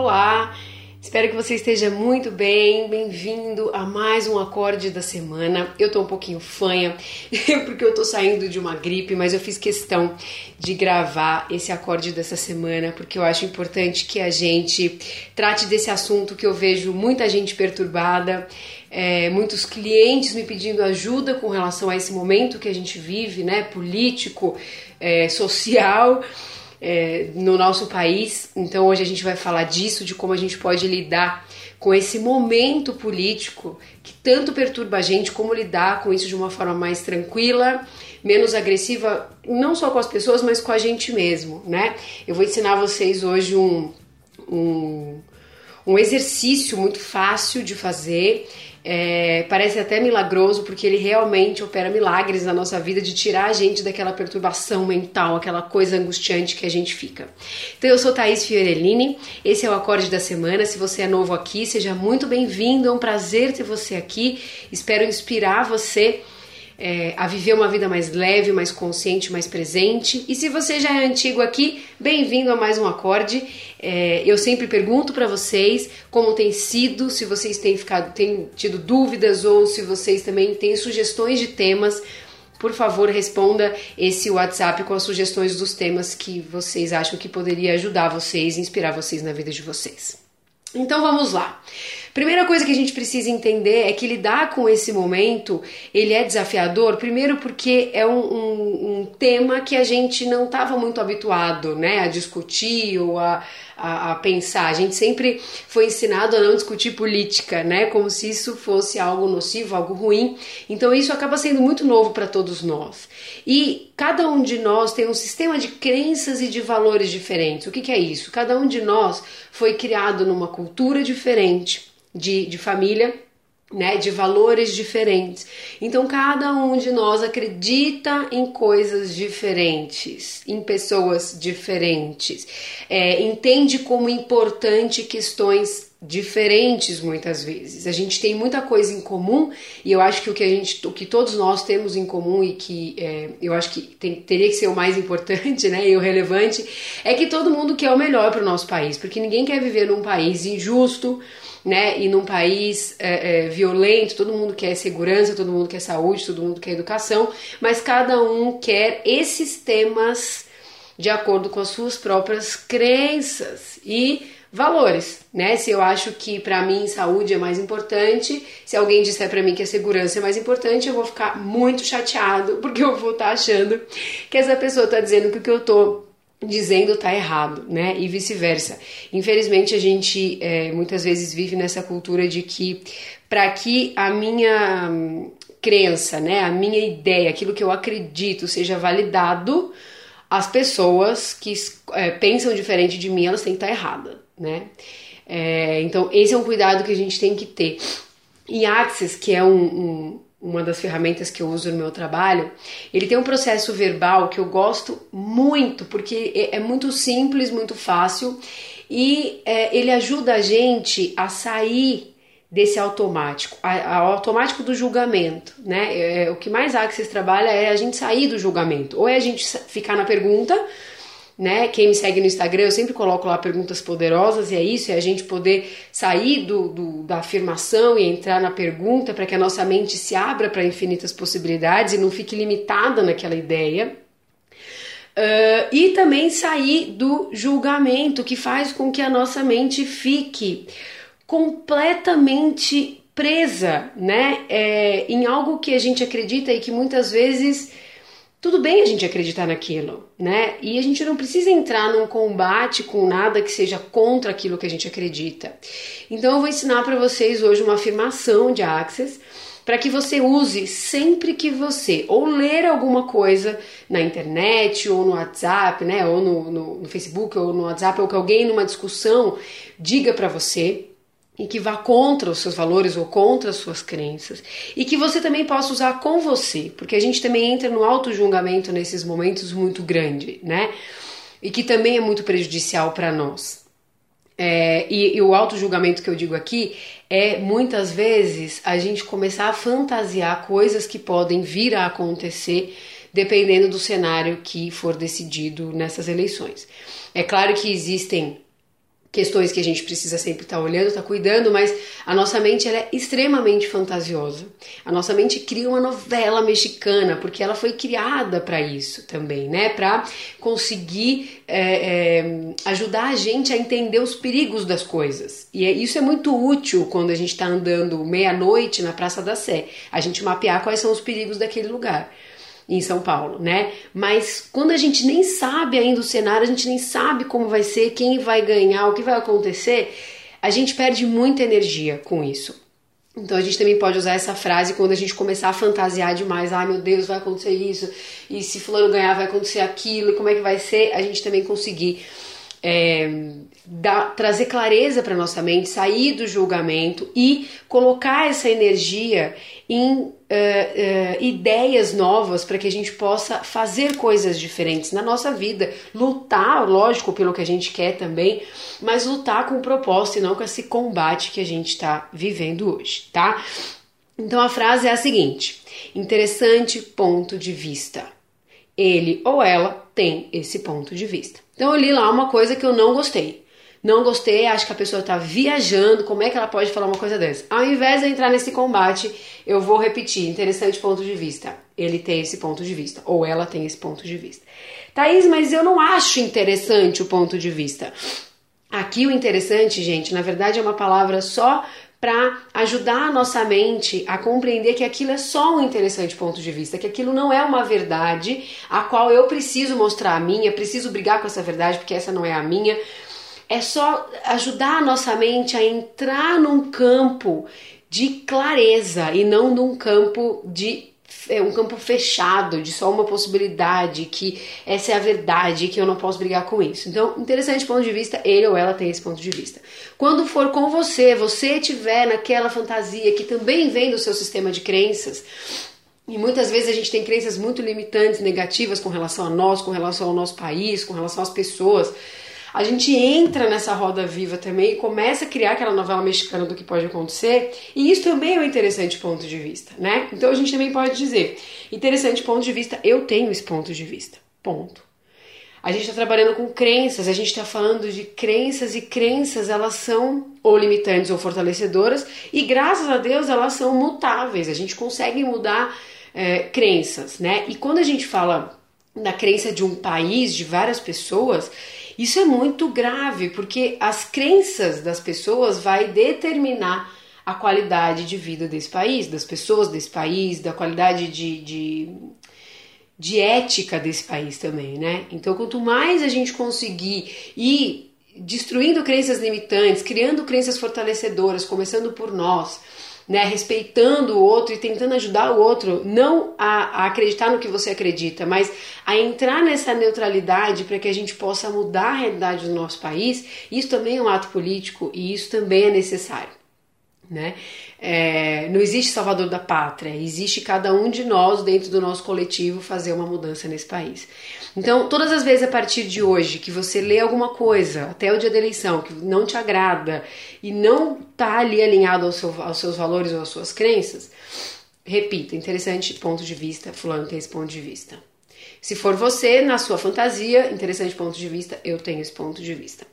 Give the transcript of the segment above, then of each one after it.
Olá, espero que você esteja muito bem. Bem-vindo a mais um acorde da semana. Eu tô um pouquinho fanha porque eu tô saindo de uma gripe, mas eu fiz questão de gravar esse acorde dessa semana porque eu acho importante que a gente trate desse assunto que eu vejo muita gente perturbada. É, muitos clientes me pedindo ajuda com relação a esse momento que a gente vive, né, político, é, social é, no nosso país. Então hoje a gente vai falar disso, de como a gente pode lidar com esse momento político que tanto perturba a gente, como lidar com isso de uma forma mais tranquila, menos agressiva, não só com as pessoas, mas com a gente mesmo, né? Eu vou ensinar vocês hoje um, um, um exercício muito fácil de fazer é, parece até milagroso porque ele realmente opera milagres na nossa vida de tirar a gente daquela perturbação mental, aquela coisa angustiante que a gente fica. Então eu sou Thaís Fiorellini, esse é o Acorde da Semana. Se você é novo aqui, seja muito bem-vindo, é um prazer ter você aqui. Espero inspirar você é, a viver uma vida mais leve, mais consciente, mais presente. E se você já é antigo aqui, bem-vindo a mais um acorde. É, eu sempre pergunto para vocês como tem sido, se vocês têm ficado, têm tido dúvidas ou se vocês também têm sugestões de temas. Por favor, responda esse WhatsApp com as sugestões dos temas que vocês acham que poderia ajudar vocês, inspirar vocês na vida de vocês. Então vamos lá. Primeira coisa que a gente precisa entender é que lidar com esse momento ele é desafiador, primeiro porque é um, um, um tema que a gente não estava muito habituado né, a discutir ou a, a, a, pensar. A gente sempre foi ensinado a não discutir política, né, como se isso fosse algo nocivo, algo ruim. Então isso acaba sendo muito novo para todos nós. E cada um de nós tem um sistema de crenças e de valores diferentes. O que, que é isso? Cada um de nós foi criado numa cultura diferente de, de família, né, de valores diferentes. Então, cada um de nós acredita em coisas diferentes, em pessoas diferentes, é, entende como importante questões diferentes muitas vezes. A gente tem muita coisa em comum e eu acho que o que a gente, o que todos nós temos em comum e que é, eu acho que tem, teria que ser o mais importante, né, e o relevante é que todo mundo quer o melhor para o nosso país, porque ninguém quer viver num país injusto né? E num país é, é, violento, todo mundo quer segurança, todo mundo quer saúde, todo mundo quer educação, mas cada um quer esses temas de acordo com as suas próprias crenças e valores, né? Se eu acho que para mim saúde é mais importante, se alguém disser para mim que a segurança é mais importante, eu vou ficar muito chateado porque eu vou estar tá achando que essa pessoa está dizendo que o que eu tô dizendo tá errado, né? E vice-versa. Infelizmente a gente é, muitas vezes vive nessa cultura de que para que a minha hum, crença, né, a minha ideia, aquilo que eu acredito seja validado, as pessoas que é, pensam diferente de mim elas têm que estar erradas, né? É, então esse é um cuidado que a gente tem que ter. E Axis, que é um, um uma das ferramentas que eu uso no meu trabalho, ele tem um processo verbal que eu gosto muito, porque é, é muito simples, muito fácil e é, ele ajuda a gente a sair desse automático, a, automático do julgamento, né? É, é o que mais Axis trabalha é a gente sair do julgamento, ou é a gente ficar na pergunta né? Quem me segue no Instagram, eu sempre coloco lá perguntas poderosas, e é isso, é a gente poder sair do, do da afirmação e entrar na pergunta para que a nossa mente se abra para infinitas possibilidades e não fique limitada naquela ideia. Uh, e também sair do julgamento, que faz com que a nossa mente fique completamente presa, né? É, em algo que a gente acredita e que muitas vezes tudo bem a gente acreditar naquilo, né? E a gente não precisa entrar num combate com nada que seja contra aquilo que a gente acredita. Então eu vou ensinar para vocês hoje uma afirmação de Access para que você use sempre que você ou ler alguma coisa na internet ou no WhatsApp, né, ou no, no, no Facebook ou no WhatsApp, ou que alguém numa discussão diga para você, e que vá contra os seus valores ou contra as suas crenças e que você também possa usar com você, porque a gente também entra no auto julgamento nesses momentos muito grande, né? E que também é muito prejudicial para nós. É, e, e o auto julgamento que eu digo aqui é muitas vezes a gente começar a fantasiar coisas que podem vir a acontecer dependendo do cenário que for decidido nessas eleições. É claro que existem questões que a gente precisa sempre estar tá olhando, estar tá cuidando, mas a nossa mente ela é extremamente fantasiosa. A nossa mente cria uma novela mexicana porque ela foi criada para isso também, né? Para conseguir é, é, ajudar a gente a entender os perigos das coisas. E é, isso é muito útil quando a gente está andando meia-noite na Praça da Sé. A gente mapear quais são os perigos daquele lugar em São Paulo, né? Mas quando a gente nem sabe ainda o cenário, a gente nem sabe como vai ser, quem vai ganhar, o que vai acontecer, a gente perde muita energia com isso. Então a gente também pode usar essa frase quando a gente começar a fantasiar demais, ai ah, meu Deus, vai acontecer isso, e se fulano ganhar vai acontecer aquilo, e como é que vai ser, a gente também conseguir é, trazer clareza para nossa mente, sair do julgamento e colocar essa energia em uh, uh, ideias novas para que a gente possa fazer coisas diferentes na nossa vida, lutar, lógico, pelo que a gente quer também, mas lutar com propósito e não com esse combate que a gente está vivendo hoje, tá? Então a frase é a seguinte: interessante ponto de vista. Ele ou ela tem esse ponto de vista. Então eu li lá uma coisa que eu não gostei. Não gostei, acho que a pessoa está viajando, como é que ela pode falar uma coisa dessa? Ao invés de entrar nesse combate, eu vou repetir, interessante ponto de vista. Ele tem esse ponto de vista, ou ela tem esse ponto de vista. Thaís, mas eu não acho interessante o ponto de vista. Aqui o interessante, gente, na verdade é uma palavra só para ajudar a nossa mente a compreender que aquilo é só um interessante ponto de vista, que aquilo não é uma verdade a qual eu preciso mostrar a minha, preciso brigar com essa verdade porque essa não é a minha. É só ajudar a nossa mente a entrar num campo de clareza e não num campo de é um campo fechado, de só uma possibilidade, que essa é a verdade, que eu não posso brigar com isso. Então, interessante ponto de vista, ele ou ela tem esse ponto de vista. Quando for com você, você tiver naquela fantasia que também vem do seu sistema de crenças, e muitas vezes a gente tem crenças muito limitantes, negativas com relação a nós, com relação ao nosso país, com relação às pessoas a gente entra nessa roda viva também e começa a criar aquela novela mexicana do que pode acontecer, e isso também é um interessante ponto de vista, né? Então a gente também pode dizer, interessante ponto de vista, eu tenho esse ponto de vista. Ponto. A gente está trabalhando com crenças, a gente está falando de crenças e crenças elas são ou limitantes ou fortalecedoras e graças a Deus elas são mutáveis. A gente consegue mudar é, crenças, né? E quando a gente fala da crença de um país, de várias pessoas, isso é muito grave, porque as crenças das pessoas vai determinar a qualidade de vida desse país, das pessoas desse país, da qualidade de, de, de ética desse país também, né? Então, quanto mais a gente conseguir ir destruindo crenças limitantes, criando crenças fortalecedoras, começando por nós, né, respeitando o outro e tentando ajudar o outro, não a, a acreditar no que você acredita, mas a entrar nessa neutralidade para que a gente possa mudar a realidade do nosso país, isso também é um ato político e isso também é necessário. Né? É, não existe salvador da pátria, existe cada um de nós dentro do nosso coletivo fazer uma mudança nesse país. Então, todas as vezes a partir de hoje que você lê alguma coisa, até o dia da eleição, que não te agrada e não está ali alinhado ao seu, aos seus valores ou às suas crenças, repita, interessante ponto de vista, fulano tem esse ponto de vista. Se for você, na sua fantasia, interessante ponto de vista, eu tenho esse ponto de vista.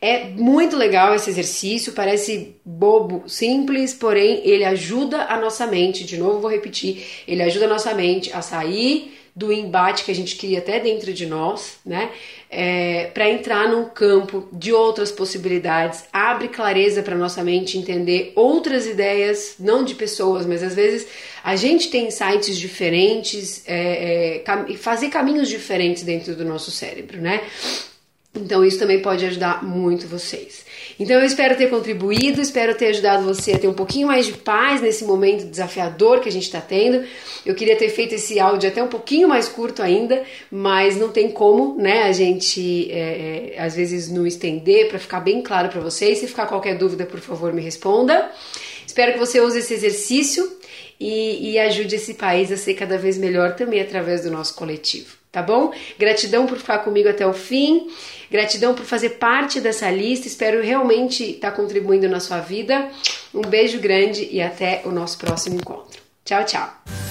É muito legal esse exercício, parece bobo, simples, porém ele ajuda a nossa mente, de novo vou repetir, ele ajuda a nossa mente a sair do embate que a gente cria até dentro de nós, né? É, para entrar num campo de outras possibilidades, abre clareza para nossa mente entender outras ideias, não de pessoas, mas às vezes a gente tem insights diferentes, é, é, fazer caminhos diferentes dentro do nosso cérebro, né? Então isso também pode ajudar muito vocês. Então eu espero ter contribuído, espero ter ajudado você a ter um pouquinho mais de paz nesse momento desafiador que a gente está tendo. Eu queria ter feito esse áudio até um pouquinho mais curto ainda, mas não tem como, né? A gente é, é, às vezes não estender para ficar bem claro para vocês. Se ficar qualquer dúvida, por favor, me responda. Espero que você use esse exercício e, e ajude esse país a ser cada vez melhor também através do nosso coletivo tá bom? Gratidão por ficar comigo até o fim, gratidão por fazer parte dessa lista, espero realmente estar tá contribuindo na sua vida. Um beijo grande e até o nosso próximo encontro. Tchau, tchau!